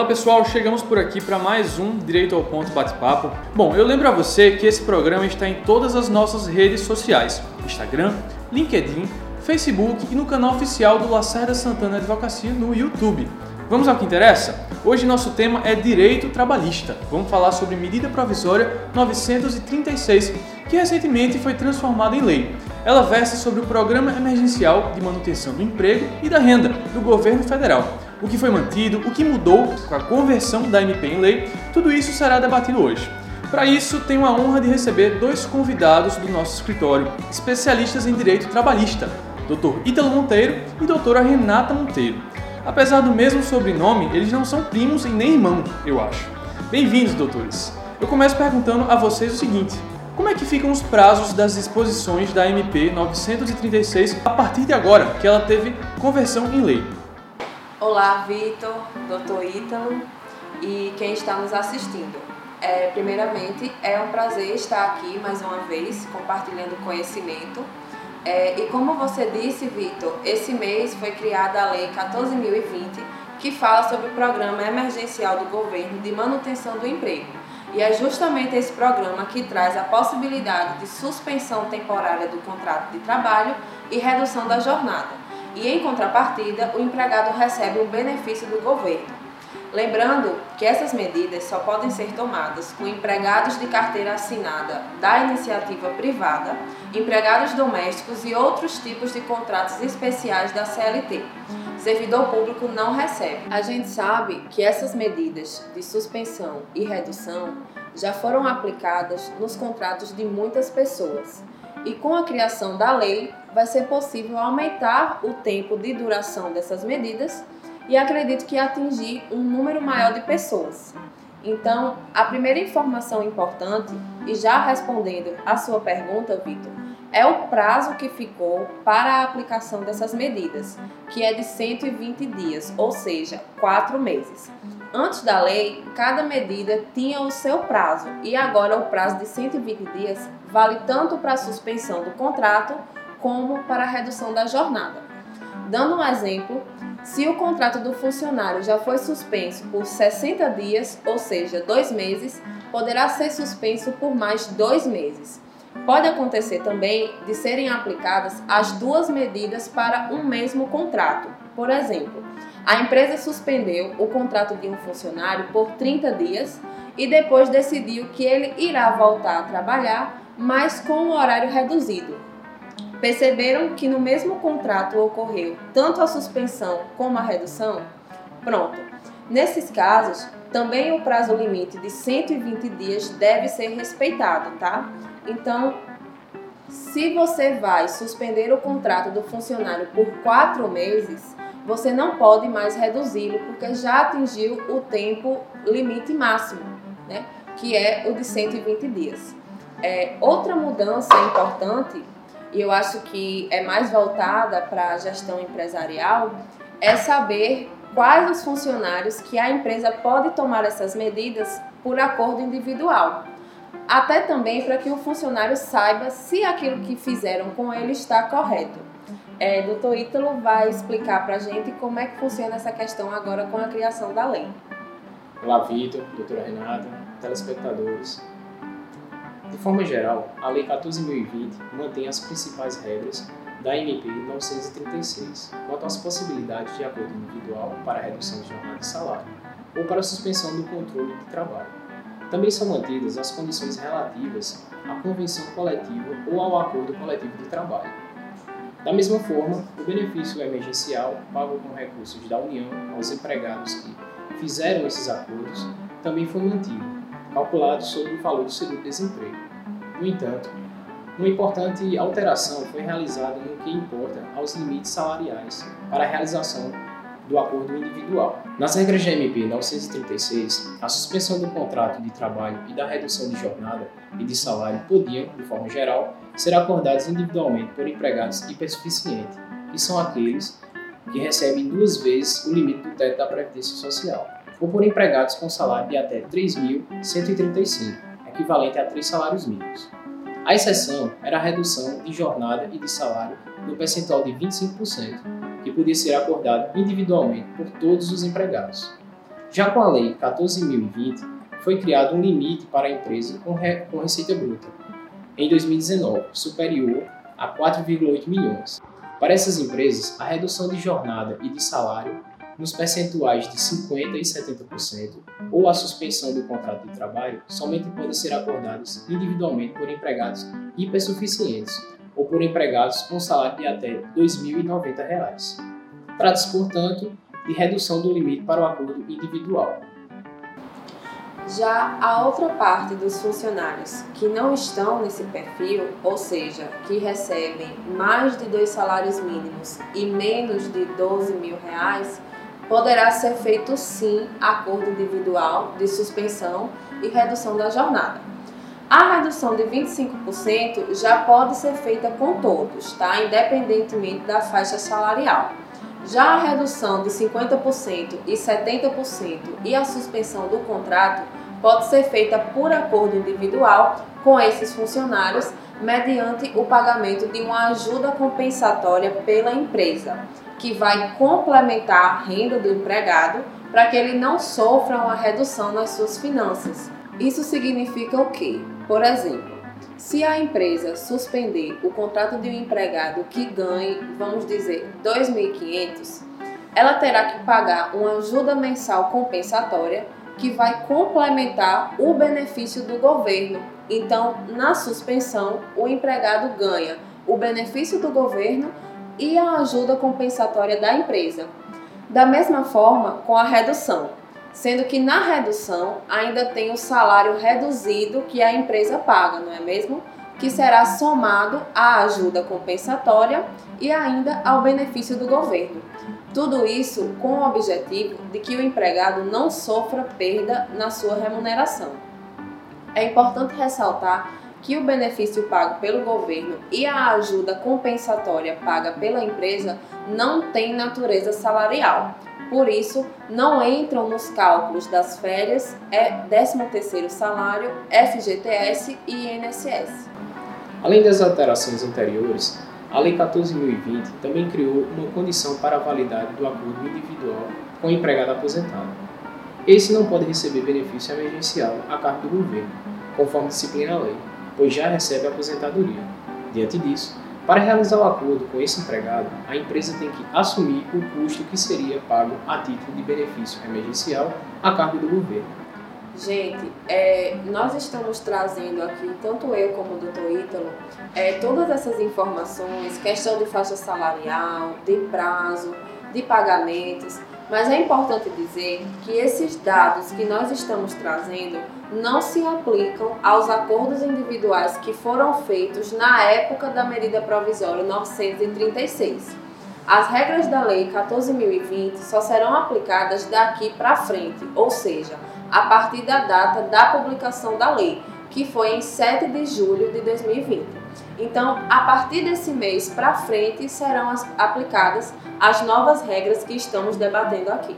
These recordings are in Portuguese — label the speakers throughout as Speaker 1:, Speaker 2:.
Speaker 1: Olá pessoal, chegamos por aqui para mais um Direito ao Ponto Bate-Papo. Bom, eu lembro a você que esse programa está em todas as nossas redes sociais: Instagram, LinkedIn, Facebook e no canal oficial do Lacerda Santana Advocacia no YouTube. Vamos ao que interessa? Hoje nosso tema é Direito Trabalhista. Vamos falar sobre medida provisória 936, que recentemente foi transformada em lei. Ela versa sobre o Programa Emergencial de Manutenção do Emprego e da Renda do Governo Federal. O que foi mantido, o que mudou com a conversão da MP em lei, tudo isso será debatido hoje. Para isso, tenho a honra de receber dois convidados do nosso escritório, especialistas em direito trabalhista, Dr. Ítalo Monteiro e doutora Renata Monteiro. Apesar do mesmo sobrenome, eles não são primos e nem irmãos, eu acho. Bem-vindos, doutores. Eu começo perguntando a vocês o seguinte: como é que ficam os prazos das disposições da MP 936 a partir de agora, que ela teve conversão em lei?
Speaker 2: Olá, Vitor, doutor Ítalo e quem está nos assistindo. É, primeiramente, é um prazer estar aqui mais uma vez compartilhando conhecimento é, e como você disse, Vitor, esse mês foi criada a Lei 14.020, que fala sobre o Programa Emergencial do Governo de Manutenção do Emprego. E é justamente esse programa que traz a possibilidade de suspensão temporária do contrato de trabalho e redução da jornada. E em contrapartida, o empregado recebe um benefício do governo. Lembrando que essas medidas só podem ser tomadas com empregados de carteira assinada da iniciativa privada, empregados domésticos e outros tipos de contratos especiais da CLT. Servidor público não recebe. A gente sabe que essas medidas de suspensão e redução já foram aplicadas nos contratos de muitas pessoas. E com a criação da lei, vai ser possível aumentar o tempo de duração dessas medidas e acredito que atingir um número maior de pessoas. Então, a primeira informação importante, e já respondendo a sua pergunta, Vitor, é o prazo que ficou para a aplicação dessas medidas, que é de 120 dias, ou seja, quatro meses. Antes da lei, cada medida tinha o seu prazo e agora o prazo de 120 dias vale tanto para a suspensão do contrato como para a redução da jornada. Dando um exemplo, se o contrato do funcionário já foi suspenso por 60 dias, ou seja, dois meses, poderá ser suspenso por mais dois meses. Pode acontecer também de serem aplicadas as duas medidas para um mesmo contrato. Por exemplo, a empresa suspendeu o contrato de um funcionário por 30 dias e depois decidiu que ele irá voltar a trabalhar, mas com um horário reduzido, Perceberam que no mesmo contrato ocorreu tanto a suspensão como a redução? Pronto. Nesses casos, também o prazo limite de 120 dias deve ser respeitado, tá? Então, se você vai suspender o contrato do funcionário por quatro meses, você não pode mais reduzi-lo porque já atingiu o tempo limite máximo, né? Que é o de 120 dias. É, outra mudança importante e eu acho que é mais voltada para a gestão empresarial, é saber quais os funcionários que a empresa pode tomar essas medidas por acordo individual. Até também para que o funcionário saiba se aquilo que fizeram com ele está correto. É, doutor Ítalo vai explicar para a gente como é que funciona essa questão agora com a criação da lei.
Speaker 3: Olá, Vitor, doutora Renata, telespectadores. De forma geral, a Lei 14.020 mantém as principais regras da MP 936 quanto às possibilidades de acordo individual para redução de jornada e salário ou para suspensão do controle de trabalho. Também são mantidas as condições relativas à convenção coletiva ou ao acordo coletivo de trabalho. Da mesma forma, o benefício emergencial pago com recursos da União aos empregados que fizeram esses acordos também foi mantido, calculado sobre o valor do seguro-desemprego. No entanto, uma importante alteração foi realizada no que importa aos limites salariais para a realização do acordo individual. Nas regras de MP 936, a suspensão do contrato de trabalho e da redução de jornada e de salário podiam, de forma geral, ser acordados individualmente por empregados hipersuficientes, que são aqueles que recebem duas vezes o limite do teto da Previdência Social ou por empregados com salário de até 3.135, equivalente a três salários mínimos. A exceção era a redução de jornada e de salário no percentual de 25%, que podia ser acordado individualmente por todos os empregados. Já com a Lei 14.020, foi criado um limite para a empresa com, re... com receita bruta, em 2019, superior a 4,8 milhões. Para essas empresas, a redução de jornada e de salário nos percentuais de 50% e 70%, ou a suspensão do contrato de trabalho, somente podem ser acordadas individualmente por empregados hipersuficientes ou por empregados com salário de até R$ 2.090. Trata-se, portanto, de redução do limite para o acordo individual.
Speaker 2: Já a outra parte dos funcionários que não estão nesse perfil, ou seja, que recebem mais de dois salários mínimos e menos de 12 mil reais, poderá ser feito sim acordo individual de suspensão e redução da jornada. A redução de 25% já pode ser feita com todos, tá? Independentemente da faixa salarial. Já a redução de 50% e 70% e a suspensão do contrato pode ser feita por acordo individual com esses funcionários mediante o pagamento de uma ajuda compensatória pela empresa que vai complementar a renda do empregado para que ele não sofra uma redução nas suas finanças. Isso significa o quê? Por exemplo, se a empresa suspender o contrato de um empregado que ganhe, vamos dizer, 2.500, ela terá que pagar uma ajuda mensal compensatória que vai complementar o benefício do governo. Então, na suspensão, o empregado ganha o benefício do governo e a ajuda compensatória da empresa. Da mesma forma com a redução, sendo que na redução ainda tem o salário reduzido que a empresa paga, não é mesmo? Que será somado à ajuda compensatória e ainda ao benefício do governo. Tudo isso com o objetivo de que o empregado não sofra perda na sua remuneração. É importante ressaltar que o benefício pago pelo governo e a ajuda compensatória paga pela empresa não tem natureza salarial. Por isso, não entram nos cálculos das férias, é 13º salário, FGTS e INSS.
Speaker 3: Além das alterações anteriores, a Lei 14.020 também criou uma condição para a validade do acordo individual com o empregado aposentado. Esse não pode receber benefício emergencial a cargo do governo, conforme disciplina a lei pois já recebe a aposentadoria. Diante disso, para realizar o acordo com esse empregado, a empresa tem que assumir o custo que seria pago a título de benefício emergencial a cargo do governo.
Speaker 2: Gente, é, nós estamos trazendo aqui, tanto eu como o doutor Ítalo, é, todas essas informações, questão de faixa salarial, de prazo, de pagamentos, mas é importante dizer que esses dados que nós estamos trazendo não se aplicam aos acordos individuais que foram feitos na época da medida provisória 936. As regras da Lei 14.020 só serão aplicadas daqui para frente, ou seja, a partir da data da publicação da lei, que foi em 7 de julho de 2020. Então, a partir desse mês para frente serão aplicadas as novas regras que estamos debatendo aqui.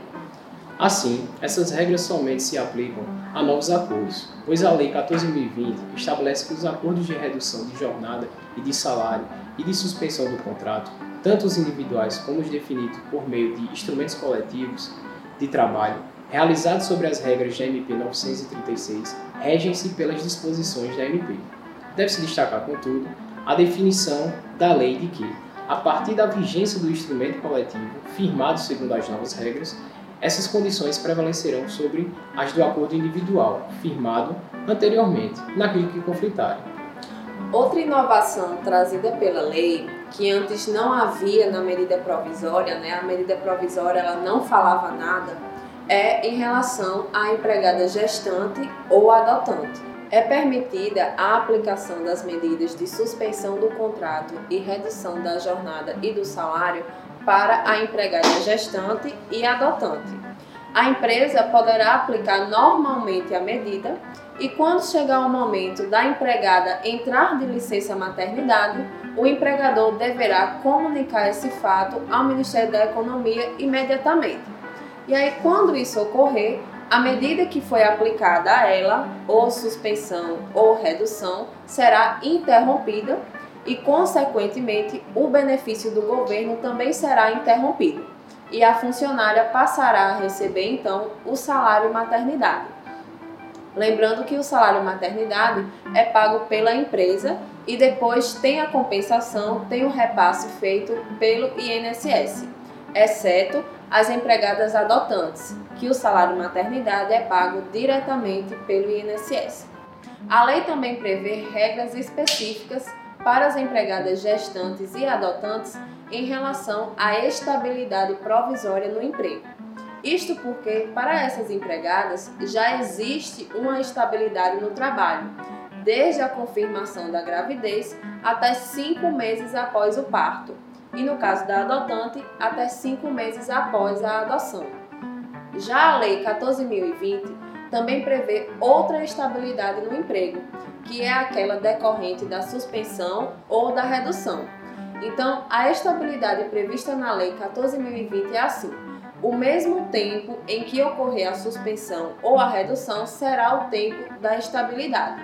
Speaker 3: Assim, essas regras somente se aplicam a novos acordos, pois a Lei 14.020 estabelece que os acordos de redução de jornada e de salário e de suspensão do contrato, tanto os individuais como os definidos por meio de instrumentos coletivos de trabalho, realizados sobre as regras da MP 936, regem-se pelas disposições da MP. Deve-se destacar, contudo, a definição da lei de que, a partir da vigência do instrumento coletivo, firmado segundo as novas regras, essas condições prevalecerão sobre as do acordo individual, firmado anteriormente, naquilo que conflitarem.
Speaker 2: Outra inovação trazida pela lei, que antes não havia na medida provisória, né? a medida provisória ela não falava nada, é em relação à empregada gestante ou adotante é permitida a aplicação das medidas de suspensão do contrato e redução da jornada e do salário para a empregada gestante e adotante. A empresa poderá aplicar normalmente a medida e, quando chegar o momento da empregada entrar de licença maternidade, o empregador deverá comunicar esse fato ao Ministério da Economia imediatamente. E aí, quando isso ocorrer, a medida que foi aplicada a ela, ou suspensão ou redução, será interrompida e, consequentemente, o benefício do governo também será interrompido. e a funcionária passará a receber então o salário maternidade. Lembrando que o salário maternidade é pago pela empresa e depois tem a compensação, tem o repasse feito pelo INSS, exceto as empregadas adotantes, que o salário maternidade é pago diretamente pelo INSS. A lei também prevê regras específicas para as empregadas gestantes e adotantes em relação à estabilidade provisória no emprego. Isto porque, para essas empregadas, já existe uma estabilidade no trabalho, desde a confirmação da gravidez até cinco meses após o parto, e no caso da adotante, até cinco meses após a adoção. Já a Lei 14.020 também prevê outra estabilidade no emprego, que é aquela decorrente da suspensão ou da redução. Então, a estabilidade prevista na Lei 14.020 é assim: o mesmo tempo em que ocorrer a suspensão ou a redução será o tempo da estabilidade.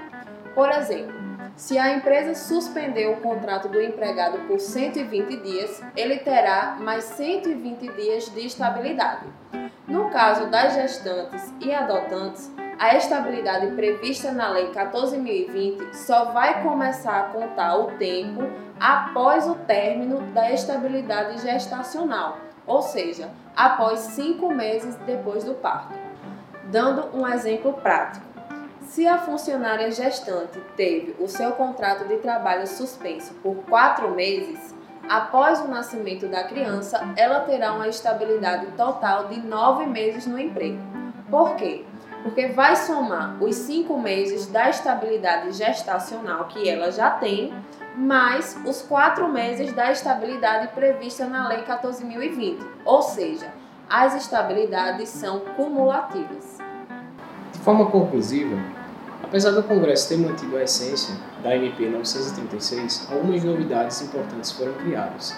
Speaker 2: Por exemplo, se a empresa suspender o contrato do empregado por 120 dias, ele terá mais 120 dias de estabilidade. No caso das gestantes e adotantes, a estabilidade prevista na Lei 14.020 só vai começar a contar o tempo após o término da estabilidade gestacional, ou seja, após cinco meses depois do parto. Dando um exemplo prático. Se a funcionária gestante teve o seu contrato de trabalho suspenso por quatro meses, após o nascimento da criança, ela terá uma estabilidade total de nove meses no emprego. Por quê? Porque vai somar os cinco meses da estabilidade gestacional que ela já tem, mais os quatro meses da estabilidade prevista na Lei 14.020. Ou seja, as estabilidades são cumulativas.
Speaker 3: De forma conclusiva, Apesar do Congresso ter mantido a essência da MP 936, algumas novidades importantes foram criadas.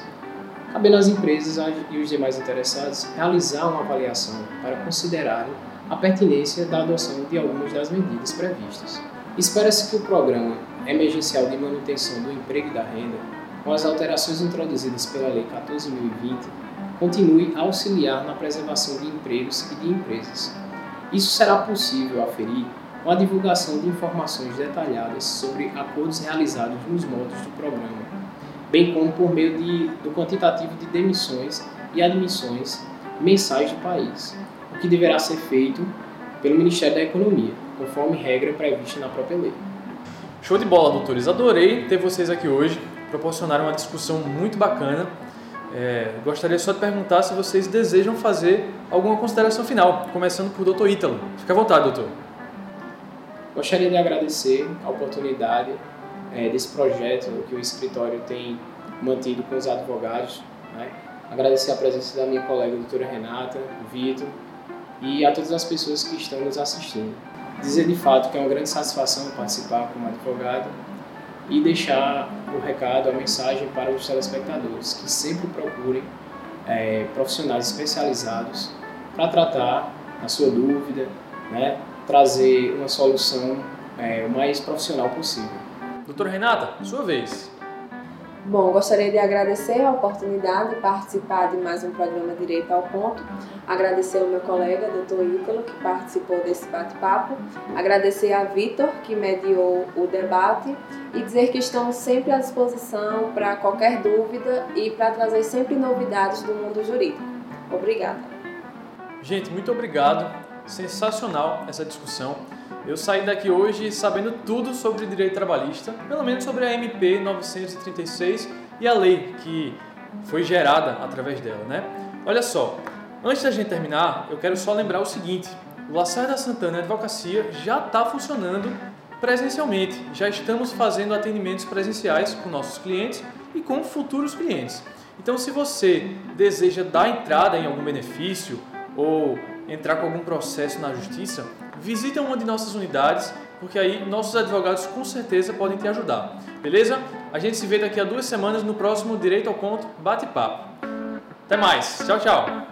Speaker 3: Cabendo às empresas e os demais interessados realizar uma avaliação para considerarem a pertinência da adoção de algumas das medidas previstas. Espera-se que o Programa Emergencial de Manutenção do Emprego e da Renda, com as alterações introduzidas pela Lei 14.020, continue a auxiliar na preservação de empregos e de empresas. Isso será possível aferir com a divulgação de informações detalhadas sobre acordos realizados nos modos do programa, bem como por meio de, do quantitativo de demissões e admissões mensais do país, o que deverá ser feito pelo Ministério da Economia, conforme regra prevista na própria lei.
Speaker 1: Show de bola, doutores! Adorei ter vocês aqui hoje, proporcionaram uma discussão muito bacana. É, gostaria só de perguntar se vocês desejam fazer alguma consideração final, começando por doutor Ítalo. Fique à vontade, doutor.
Speaker 3: Gostaria de agradecer a oportunidade é, desse projeto que o escritório tem mantido com os advogados. Né? Agradecer a presença da minha colega doutora Renata, Vitor e a todas as pessoas que estão nos assistindo. Dizer de fato que é uma grande satisfação participar como advogado e deixar o recado, a mensagem para os telespectadores que sempre procurem é, profissionais especializados para tratar a sua dúvida, né, trazer uma solução é, o mais profissional possível.
Speaker 1: Doutora Renata, sua vez.
Speaker 2: Bom, gostaria de agradecer a oportunidade de participar de mais um programa Direito ao Ponto. Agradecer ao meu colega, doutor Ítalo, que participou desse bate-papo. Agradecer a Vitor, que mediou o debate. E dizer que estamos sempre à disposição para qualquer dúvida e para trazer sempre novidades do mundo jurídico. Obrigada.
Speaker 1: Gente, muito obrigado sensacional essa discussão. Eu saí daqui hoje sabendo tudo sobre direito trabalhista, pelo menos sobre a MP 936 e a lei que foi gerada através dela, né? Olha só, antes da gente terminar, eu quero só lembrar o seguinte: o Lacerda Santana Advocacia já está funcionando presencialmente. Já estamos fazendo atendimentos presenciais com nossos clientes e com futuros clientes. Então, se você deseja dar entrada em algum benefício ou entrar com algum processo na justiça, visita uma de nossas unidades, porque aí nossos advogados com certeza podem te ajudar. Beleza? A gente se vê daqui a duas semanas no próximo Direito ao Ponto Bate-Papo. Até mais. Tchau, tchau.